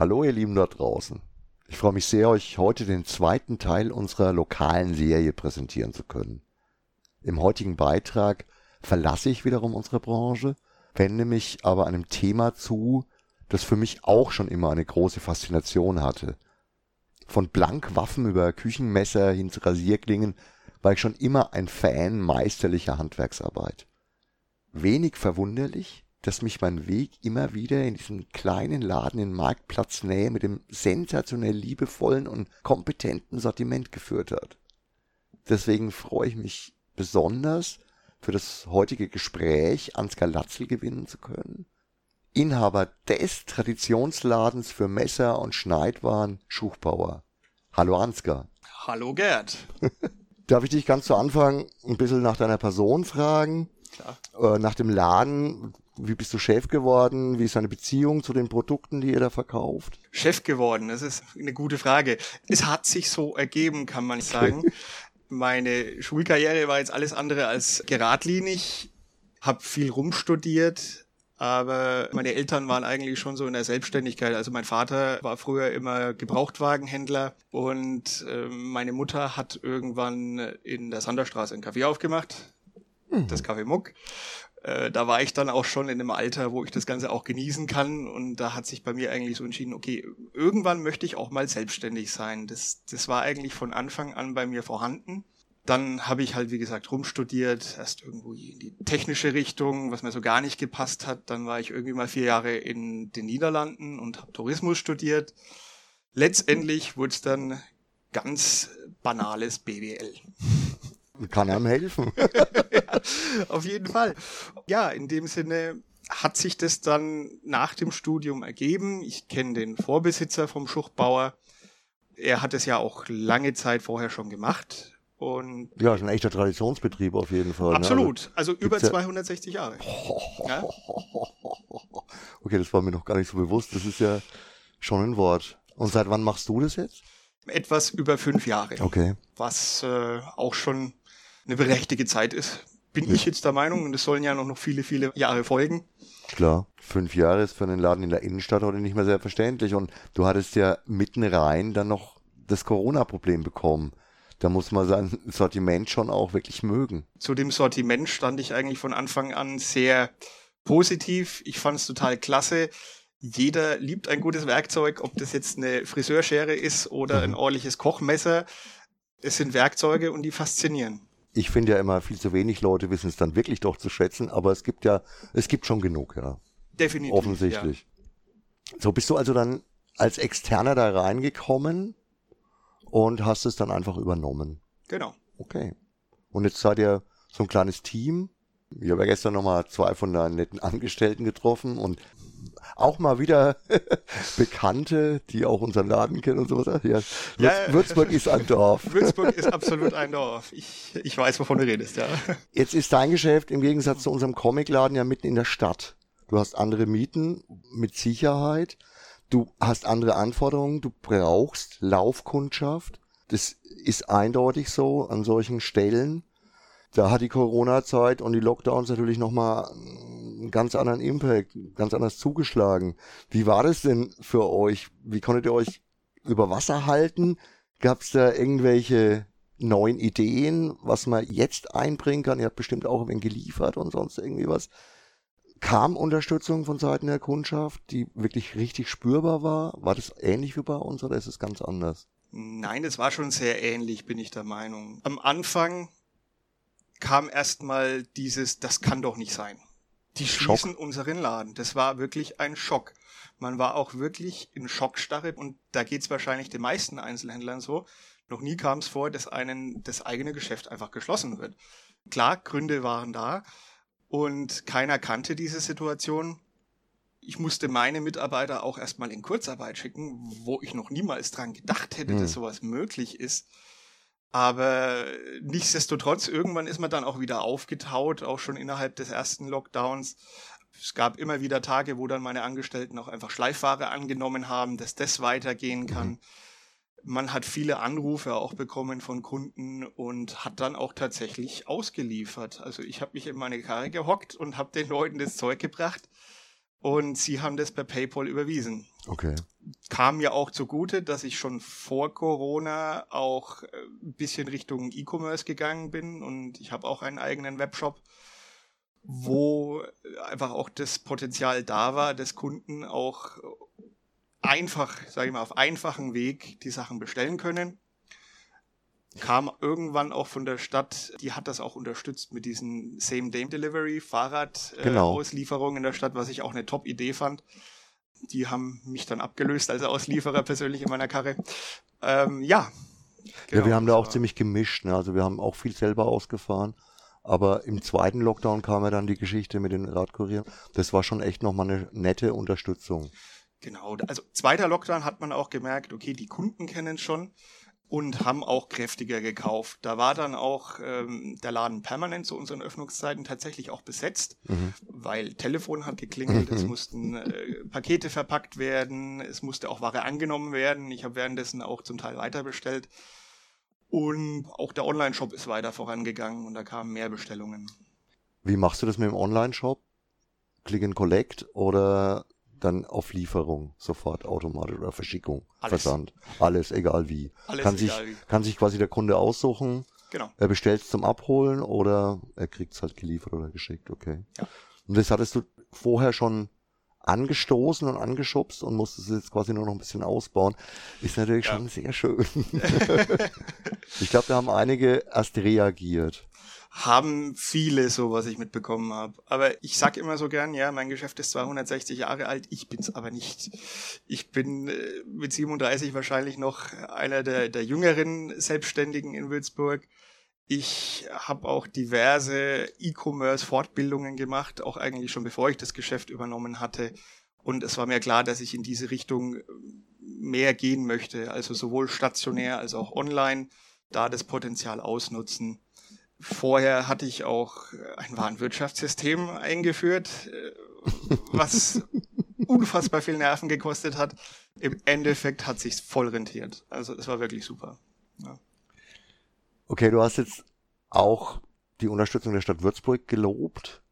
Hallo ihr Lieben dort draußen. Ich freue mich sehr, euch heute den zweiten Teil unserer lokalen Serie präsentieren zu können. Im heutigen Beitrag verlasse ich wiederum unsere Branche, wende mich aber einem Thema zu, das für mich auch schon immer eine große Faszination hatte. Von Blankwaffen über Küchenmesser hin zu Rasierklingen war ich schon immer ein Fan meisterlicher Handwerksarbeit. Wenig verwunderlich, dass mich mein Weg immer wieder in diesen kleinen Laden in Marktplatznähe mit dem sensationell liebevollen und kompetenten Sortiment geführt hat. Deswegen freue ich mich besonders, für das heutige Gespräch Ansgar Latzel gewinnen zu können. Inhaber des Traditionsladens für Messer und Schneidwaren Schuchbauer. Hallo Ansgar. Hallo Gerd. Darf ich dich ganz zu Anfang ein bisschen nach deiner Person fragen? Klar. Äh, nach dem Laden, wie bist du Chef geworden? Wie ist deine Beziehung zu den Produkten, die ihr da verkauft? Chef geworden, das ist eine gute Frage. Es hat sich so ergeben, kann man sagen. Meine Schulkarriere war jetzt alles andere als geradlinig, habe viel rumstudiert, aber meine Eltern waren eigentlich schon so in der Selbstständigkeit. Also mein Vater war früher immer Gebrauchtwagenhändler und äh, meine Mutter hat irgendwann in der Sanderstraße ein Café aufgemacht, mhm. das Café Muck. Äh, da war ich dann auch schon in einem Alter, wo ich das Ganze auch genießen kann. Und da hat sich bei mir eigentlich so entschieden, okay, irgendwann möchte ich auch mal selbstständig sein. Das, das war eigentlich von Anfang an bei mir vorhanden. Dann habe ich halt, wie gesagt, rumstudiert, erst irgendwo in die technische Richtung, was mir so gar nicht gepasst hat. Dann war ich irgendwie mal vier Jahre in den Niederlanden und habe Tourismus studiert. Letztendlich wurde es dann ganz banales BWL. Kann einem helfen. auf jeden Fall. Ja, in dem Sinne hat sich das dann nach dem Studium ergeben. Ich kenne den Vorbesitzer vom Schuchtbauer. Er hat es ja auch lange Zeit vorher schon gemacht. Und ja, ist ein echter Traditionsbetrieb auf jeden Fall. Absolut. Ne? Also, also über 260 Jahre. Ja? Okay, das war mir noch gar nicht so bewusst. Das ist ja schon ein Wort. Und seit wann machst du das jetzt? Etwas über fünf Jahre. Okay. Was äh, auch schon eine berechtigte Zeit ist. Bin ja. ich jetzt der Meinung und es sollen ja noch viele, viele Jahre folgen. Klar, fünf Jahre ist für einen Laden in der Innenstadt heute nicht mehr selbstverständlich und du hattest ja mitten rein dann noch das Corona-Problem bekommen. Da muss man sein Sortiment schon auch wirklich mögen. Zu dem Sortiment stand ich eigentlich von Anfang an sehr positiv. Ich fand es total klasse. Jeder liebt ein gutes Werkzeug, ob das jetzt eine Friseurschere ist oder mhm. ein ordentliches Kochmesser. Es sind Werkzeuge und die faszinieren ich finde ja immer viel zu wenig Leute wissen es dann wirklich doch zu schätzen, aber es gibt ja, es gibt schon genug, ja. Definitiv. Offensichtlich. Ja. So bist du also dann als Externer da reingekommen und hast es dann einfach übernommen. Genau. Okay. Und jetzt seid ihr so ein kleines Team. Ich habe ja gestern nochmal zwei von deinen netten Angestellten getroffen und auch mal wieder Bekannte, die auch unseren Laden kennen und sowas. Ja, ja, Würzburg ist ein Dorf. Würzburg ist absolut ein Dorf. Ich, ich weiß, wovon du redest, ja. Jetzt ist dein Geschäft im Gegensatz zu unserem Comicladen ja mitten in der Stadt. Du hast andere Mieten mit Sicherheit. Du hast andere Anforderungen. Du brauchst Laufkundschaft. Das ist eindeutig so an solchen Stellen. Da hat die Corona-Zeit und die Lockdowns natürlich nochmal einen ganz anderen Impact, ganz anders zugeschlagen. Wie war das denn für euch? Wie konntet ihr euch über Wasser halten? Gab es da irgendwelche neuen Ideen, was man jetzt einbringen kann? Ihr habt bestimmt auch wenig geliefert und sonst irgendwie was. Kam Unterstützung von Seiten der Kundschaft, die wirklich richtig spürbar war? War das ähnlich wie bei uns oder ist es ganz anders? Nein, es war schon sehr ähnlich, bin ich der Meinung. Am Anfang kam erstmal dieses, das kann doch nicht sein. Die schließen Schock. unseren Laden. Das war wirklich ein Schock. Man war auch wirklich in Schockstarre und da geht's wahrscheinlich den meisten Einzelhändlern so. Noch nie kam es vor, dass einen das eigene Geschäft einfach geschlossen wird. Klar, Gründe waren da und keiner kannte diese Situation. Ich musste meine Mitarbeiter auch erstmal in Kurzarbeit schicken, wo ich noch niemals dran gedacht hätte, hm. dass sowas möglich ist. Aber nichtsdestotrotz, irgendwann ist man dann auch wieder aufgetaut, auch schon innerhalb des ersten Lockdowns. Es gab immer wieder Tage, wo dann meine Angestellten auch einfach Schleifware angenommen haben, dass das weitergehen kann. Mhm. Man hat viele Anrufe auch bekommen von Kunden und hat dann auch tatsächlich ausgeliefert. Also ich habe mich in meine Karre gehockt und habe den Leuten das Zeug gebracht und sie haben das per PayPal überwiesen. Okay. Kam mir auch zugute, dass ich schon vor Corona auch äh, ein bisschen Richtung E-Commerce gegangen bin und ich habe auch einen eigenen Webshop, wo einfach auch das Potenzial da war, dass Kunden auch einfach, sage ich mal, auf einfachen Weg die Sachen bestellen können kam irgendwann auch von der Stadt, die hat das auch unterstützt mit diesen Same-Day-Delivery, Fahrradauslieferungen genau. äh, in der Stadt, was ich auch eine Top-Idee fand. Die haben mich dann abgelöst als Auslieferer persönlich in meiner Karre. Ähm, ja. Genau, ja, wir haben da auch ziemlich gemischt. Ne? Also wir haben auch viel selber ausgefahren. Aber im zweiten Lockdown kam ja dann die Geschichte mit den Radkurieren. Das war schon echt nochmal eine nette Unterstützung. Genau, also zweiter Lockdown hat man auch gemerkt, okay, die Kunden kennen schon und haben auch kräftiger gekauft. Da war dann auch ähm, der Laden permanent zu unseren Öffnungszeiten tatsächlich auch besetzt, mhm. weil Telefon hat geklingelt, mhm. es mussten äh, Pakete verpackt werden, es musste auch Ware angenommen werden. Ich habe währenddessen auch zum Teil weiter bestellt. Und auch der Online-Shop ist weiter vorangegangen und da kamen mehr Bestellungen. Wie machst du das mit dem Online-Shop? Click and Collect oder dann auf Lieferung sofort automatisch oder Verschickung, Alles. Versand. Alles, egal wie. Alles kann, sich, wie. kann sich quasi der Kunde aussuchen. Genau. Er bestellt es zum Abholen oder er kriegt es halt geliefert oder geschickt, okay. Ja. Und das hattest du vorher schon angestoßen und angeschubst und musstest es jetzt quasi nur noch ein bisschen ausbauen. Ist natürlich ja. schon sehr schön. ich glaube, da haben einige erst reagiert haben viele so, was ich mitbekommen habe. Aber ich sag immer so gern, ja, mein Geschäft ist 260 Jahre alt, ich bin's aber nicht. Ich bin äh, mit 37 wahrscheinlich noch einer der, der jüngeren Selbstständigen in Würzburg. Ich habe auch diverse E-Commerce-Fortbildungen gemacht, auch eigentlich schon bevor ich das Geschäft übernommen hatte. Und es war mir klar, dass ich in diese Richtung mehr gehen möchte, also sowohl stationär als auch online, da das Potenzial ausnutzen. Vorher hatte ich auch ein Warenwirtschaftssystem eingeführt, äh, was unfassbar viel Nerven gekostet hat. Im Endeffekt hat sich's voll rentiert. Also es war wirklich super. Ja. Okay, du hast jetzt auch die Unterstützung der Stadt Würzburg gelobt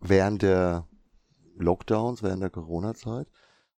während der Lockdowns, während der Corona-Zeit.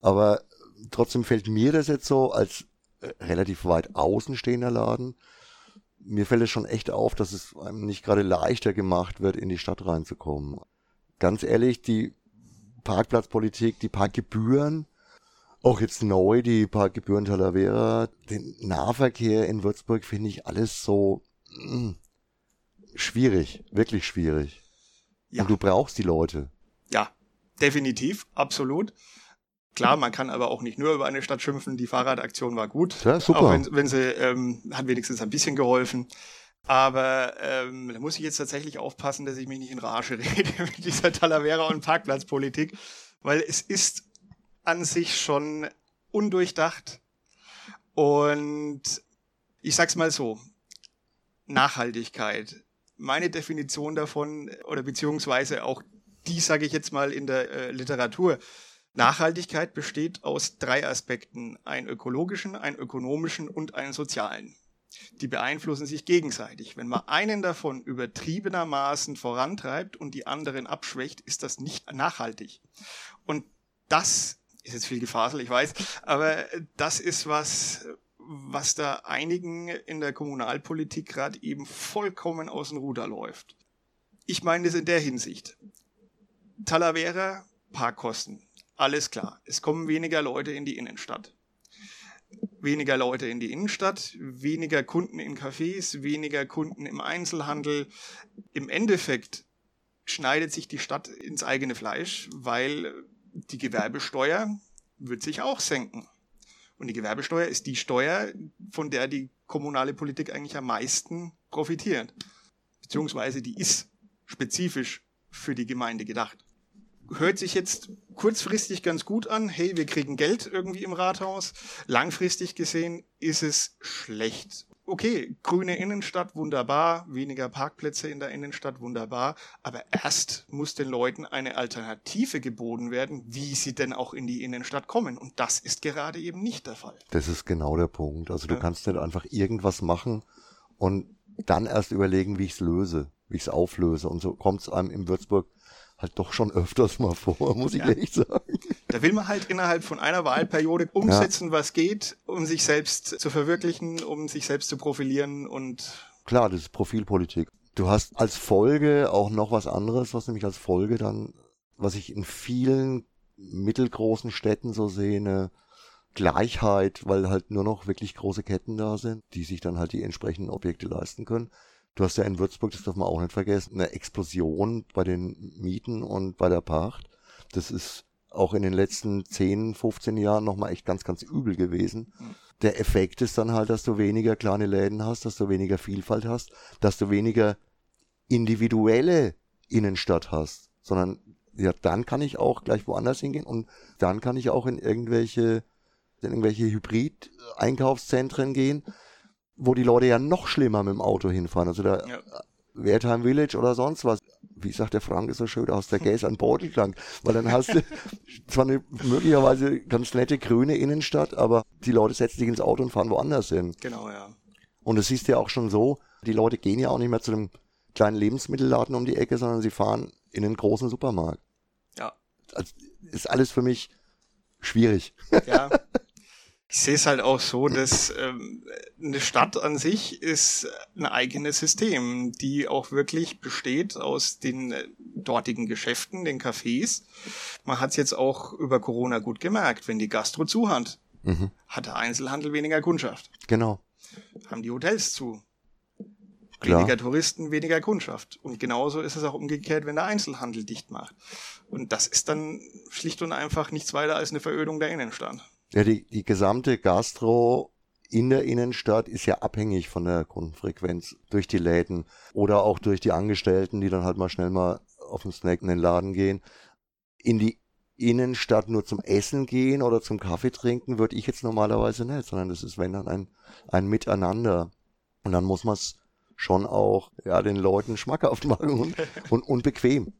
Aber trotzdem fällt mir das jetzt so als äh, relativ weit außenstehender Laden mir fällt es schon echt auf, dass es einem nicht gerade leichter gemacht wird, in die Stadt reinzukommen. Ganz ehrlich, die Parkplatzpolitik, die Parkgebühren, auch jetzt neu die Parkgebühren Talavera, den Nahverkehr in Würzburg finde ich alles so mh, hm, schwierig, wirklich schwierig. Ja. Und du brauchst die Leute. Ja, definitiv, absolut. Klar, man kann aber auch nicht nur über eine Stadt schimpfen. Die Fahrradaktion war gut. Ja, super. Auch wenn, wenn sie, ähm, hat wenigstens ein bisschen geholfen. Aber ähm, da muss ich jetzt tatsächlich aufpassen, dass ich mich nicht in Rage rede mit dieser Talavera- und Parkplatzpolitik, weil es ist an sich schon undurchdacht. Und ich sag's mal so, Nachhaltigkeit. Meine Definition davon, oder beziehungsweise auch die sage ich jetzt mal in der äh, Literatur, Nachhaltigkeit besteht aus drei Aspekten, einen ökologischen, einen ökonomischen und einen sozialen. Die beeinflussen sich gegenseitig. Wenn man einen davon übertriebenermaßen vorantreibt und die anderen abschwächt, ist das nicht nachhaltig. Und das ist jetzt viel Gefasel, ich weiß, aber das ist was, was da einigen in der Kommunalpolitik gerade eben vollkommen aus dem Ruder läuft. Ich meine das in der Hinsicht. Talavera, Parkkosten. Alles klar. Es kommen weniger Leute in die Innenstadt. Weniger Leute in die Innenstadt, weniger Kunden in Cafés, weniger Kunden im Einzelhandel. Im Endeffekt schneidet sich die Stadt ins eigene Fleisch, weil die Gewerbesteuer wird sich auch senken. Und die Gewerbesteuer ist die Steuer, von der die kommunale Politik eigentlich am meisten profitiert. Beziehungsweise die ist spezifisch für die Gemeinde gedacht hört sich jetzt kurzfristig ganz gut an. Hey, wir kriegen Geld irgendwie im Rathaus. Langfristig gesehen ist es schlecht. Okay, grüne Innenstadt, wunderbar. Weniger Parkplätze in der Innenstadt, wunderbar. Aber erst muss den Leuten eine Alternative geboten werden, wie sie denn auch in die Innenstadt kommen. Und das ist gerade eben nicht der Fall. Das ist genau der Punkt. Also du ja. kannst nicht einfach irgendwas machen und dann erst überlegen, wie ich es löse, wie ich es auflöse. Und so kommt es einem in Würzburg halt doch schon öfters mal vor, muss ich ja. ehrlich sagen. Da will man halt innerhalb von einer Wahlperiode umsetzen, ja. was geht, um sich selbst zu verwirklichen, um sich selbst zu profilieren und Klar, das ist Profilpolitik. Du hast als Folge auch noch was anderes, was nämlich als Folge dann, was ich in vielen mittelgroßen Städten so sehe, eine Gleichheit, weil halt nur noch wirklich große Ketten da sind, die sich dann halt die entsprechenden Objekte leisten können. Du hast ja in Würzburg, das darf man auch nicht vergessen, eine Explosion bei den Mieten und bei der Pacht. Das ist auch in den letzten 10, 15 Jahren nochmal echt ganz, ganz übel gewesen. Der Effekt ist dann halt, dass du weniger kleine Läden hast, dass du weniger Vielfalt hast, dass du weniger individuelle Innenstadt hast, sondern ja, dann kann ich auch gleich woanders hingehen und dann kann ich auch in irgendwelche, in irgendwelche Hybrid-Einkaufszentren gehen, wo die Leute ja noch schlimmer mit dem Auto hinfahren. Also da ja. Wertheim Village oder sonst was. Wie sagt der Frank ist so schön, aus der Gäse an Bordelklang. Weil dann hast du zwar eine möglicherweise ganz nette grüne Innenstadt, aber die Leute setzen sich ins Auto und fahren woanders hin. Genau, ja. Und es siehst du ja auch schon so, die Leute gehen ja auch nicht mehr zu einem kleinen Lebensmittelladen um die Ecke, sondern sie fahren in einen großen Supermarkt. Ja. Das ist alles für mich schwierig. Ja. Ich sehe es halt auch so, dass ähm, eine Stadt an sich ist ein eigenes System, die auch wirklich besteht aus den äh, dortigen Geschäften, den Cafés. Man hat es jetzt auch über Corona gut gemerkt, wenn die Gastro zu hat, mhm. hat der Einzelhandel weniger Kundschaft. Genau. Haben die Hotels zu. Klar. Weniger Touristen, weniger Kundschaft. Und genauso ist es auch umgekehrt, wenn der Einzelhandel dicht macht. Und das ist dann schlicht und einfach nichts weiter als eine Verödung der Innenstadt. Ja, die, die gesamte Gastro in der Innenstadt ist ja abhängig von der Kundenfrequenz durch die Läden oder auch durch die Angestellten, die dann halt mal schnell mal auf den Snack in den Laden gehen. In die Innenstadt nur zum Essen gehen oder zum Kaffee trinken, würde ich jetzt normalerweise nicht, sondern das ist, wenn dann ein, ein Miteinander. Und dann muss man es schon auch ja, den Leuten schmackhaft machen und, und, und bequem.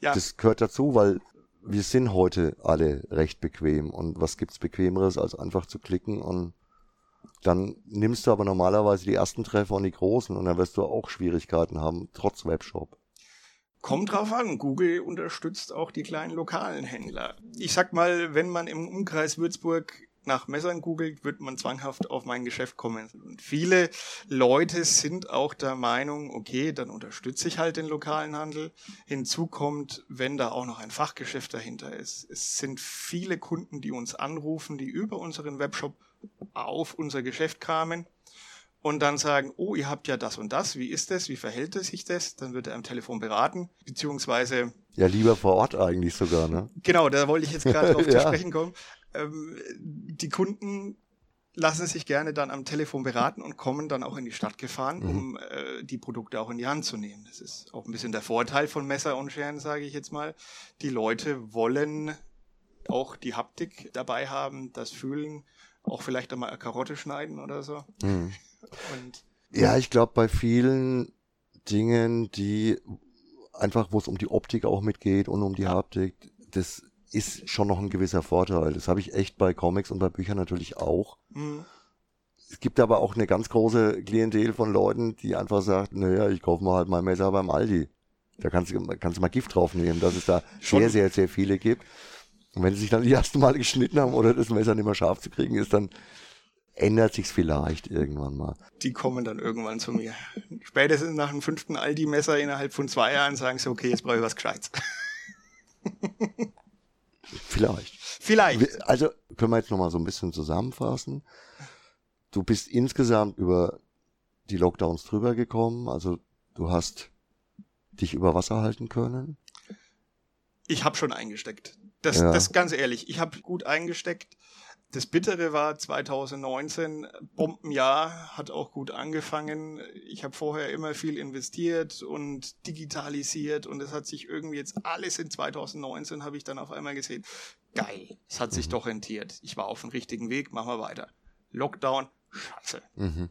Ja. Das gehört dazu, weil wir sind heute alle recht bequem. Und was gibt's bequemeres, als einfach zu klicken und dann nimmst du aber normalerweise die ersten Treffer und die großen und dann wirst du auch Schwierigkeiten haben, trotz Webshop. Kommt drauf an, Google unterstützt auch die kleinen lokalen Händler. Ich sag mal, wenn man im Umkreis Würzburg nach Messern googelt, wird man zwanghaft auf mein Geschäft kommen. Und viele Leute sind auch der Meinung, okay, dann unterstütze ich halt den lokalen Handel. Hinzu kommt, wenn da auch noch ein Fachgeschäft dahinter ist. Es sind viele Kunden, die uns anrufen, die über unseren Webshop auf unser Geschäft kamen und dann sagen, oh, ihr habt ja das und das, wie ist das, wie verhält es sich das? Dann wird er am Telefon beraten, beziehungsweise... Ja, lieber vor Ort eigentlich sogar, ne? Genau, da wollte ich jetzt gerade drauf ja. zu sprechen kommen ähm, die Kunden lassen sich gerne dann am Telefon beraten und kommen dann auch in die Stadt gefahren, mhm. um äh, die Produkte auch in die Hand zu nehmen. Das ist auch ein bisschen der Vorteil von Messer und Scheren, sage ich jetzt mal. Die Leute wollen auch die Haptik dabei haben, das Fühlen, auch vielleicht einmal eine Karotte schneiden oder so. Mhm. Und, ja, ich glaube, bei vielen Dingen, die einfach, wo es um die Optik auch mitgeht und um die. Haptik, das ist schon noch ein gewisser Vorteil. Das habe ich echt bei Comics und bei Büchern natürlich auch. Mhm. Es gibt aber auch eine ganz große Klientel von Leuten, die einfach sagt, naja, ich kaufe mal halt mein Messer beim Aldi. Da kannst du, kannst du mal Gift drauf nehmen, dass es da schon. sehr, sehr, sehr viele gibt. Und wenn sie sich dann die ersten Mal geschnitten haben oder das Messer nicht mehr scharf zu kriegen ist, dann ändert sich's vielleicht irgendwann mal. Die kommen dann irgendwann zu mir. Spätestens nach dem fünften Aldi-Messer innerhalb von zwei Jahren sagen sie, okay, jetzt brauche ich was Gescheites. Vielleicht. Vielleicht. Also können wir jetzt nochmal so ein bisschen zusammenfassen. Du bist insgesamt über die Lockdowns drüber gekommen, also du hast dich über Wasser halten können. Ich habe schon eingesteckt. Das, ja. das ganz ehrlich, ich habe gut eingesteckt. Das Bittere war 2019, Bombenjahr, hat auch gut angefangen. Ich habe vorher immer viel investiert und digitalisiert und es hat sich irgendwie jetzt alles in 2019 habe ich dann auf einmal gesehen, geil, es hat sich mhm. doch rentiert. Ich war auf dem richtigen Weg, machen wir weiter. Lockdown, scheiße. Mhm.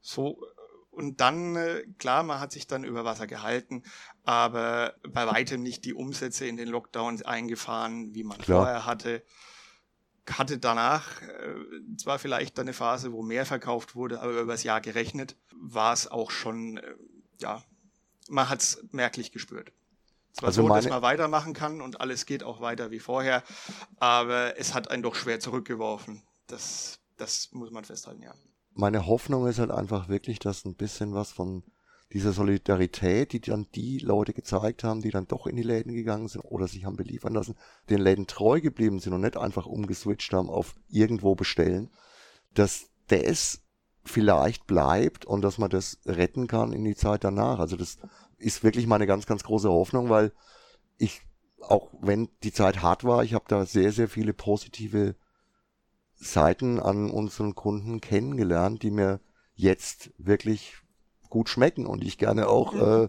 So, und dann, äh, klar, man hat sich dann über Wasser gehalten, aber bei weitem nicht die Umsätze in den Lockdowns eingefahren, wie man klar. vorher hatte hatte danach äh, zwar vielleicht eine Phase, wo mehr verkauft wurde, aber über das Jahr gerechnet war es auch schon, äh, ja, man hat es merklich gespürt. Zwar also so, dass man weitermachen kann und alles geht auch weiter wie vorher, aber es hat einen doch schwer zurückgeworfen. Das, das muss man festhalten, ja. Meine Hoffnung ist halt einfach wirklich, dass ein bisschen was von dieser Solidarität, die dann die Leute gezeigt haben, die dann doch in die Läden gegangen sind oder sich haben beliefern lassen, den Läden treu geblieben sind und nicht einfach umgeswitcht haben auf irgendwo bestellen, dass das vielleicht bleibt und dass man das retten kann in die Zeit danach. Also das ist wirklich meine ganz, ganz große Hoffnung, weil ich, auch wenn die Zeit hart war, ich habe da sehr, sehr viele positive Seiten an unseren Kunden kennengelernt, die mir jetzt wirklich gut schmecken und ich gerne auch äh,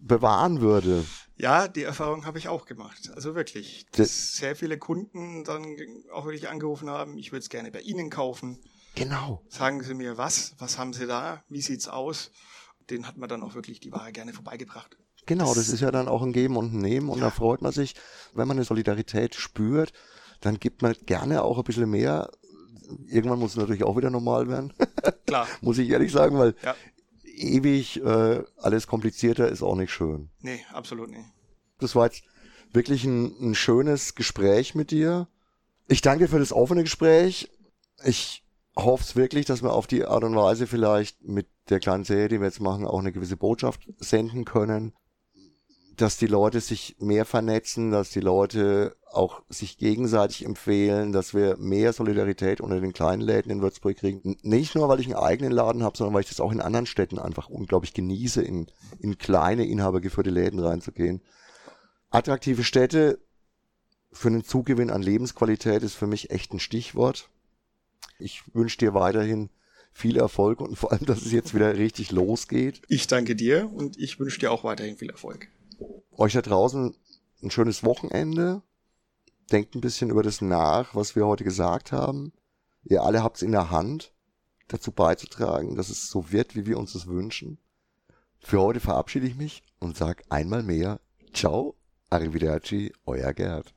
bewahren würde. Ja, die Erfahrung habe ich auch gemacht. Also wirklich, dass das sehr viele Kunden dann auch wirklich angerufen haben, ich würde es gerne bei Ihnen kaufen. Genau. Sagen Sie mir was, was haben Sie da, wie sieht's aus? Den hat man dann auch wirklich die Ware gerne vorbeigebracht. Genau, das, das ist ja dann auch ein Geben und ein Nehmen und ja. da freut man sich, wenn man eine Solidarität spürt, dann gibt man gerne auch ein bisschen mehr. Irgendwann muss es natürlich auch wieder normal werden. Klar. muss ich ehrlich sagen, weil ja. Ewig äh, alles komplizierter ist auch nicht schön. Nee, absolut nicht. Das war jetzt wirklich ein, ein schönes Gespräch mit dir. Ich danke dir für das offene Gespräch. Ich hoffe es wirklich, dass wir auf die Art und Weise vielleicht mit der kleinen Serie, die wir jetzt machen, auch eine gewisse Botschaft senden können. Dass die Leute sich mehr vernetzen, dass die Leute auch sich gegenseitig empfehlen, dass wir mehr Solidarität unter den kleinen Läden in Würzburg kriegen. Nicht nur, weil ich einen eigenen Laden habe, sondern weil ich das auch in anderen Städten einfach unglaublich genieße, in, in kleine, inhabergeführte Läden reinzugehen. Attraktive Städte für einen Zugewinn an Lebensqualität ist für mich echt ein Stichwort. Ich wünsche dir weiterhin viel Erfolg und vor allem, dass es jetzt wieder richtig losgeht. Ich danke dir und ich wünsche dir auch weiterhin viel Erfolg. Euch da draußen ein schönes Wochenende. Denkt ein bisschen über das nach, was wir heute gesagt haben. Ihr alle habt es in der Hand, dazu beizutragen, dass es so wird, wie wir uns es wünschen. Für heute verabschiede ich mich und sag einmal mehr Ciao, Arrivederci, euer Gerd.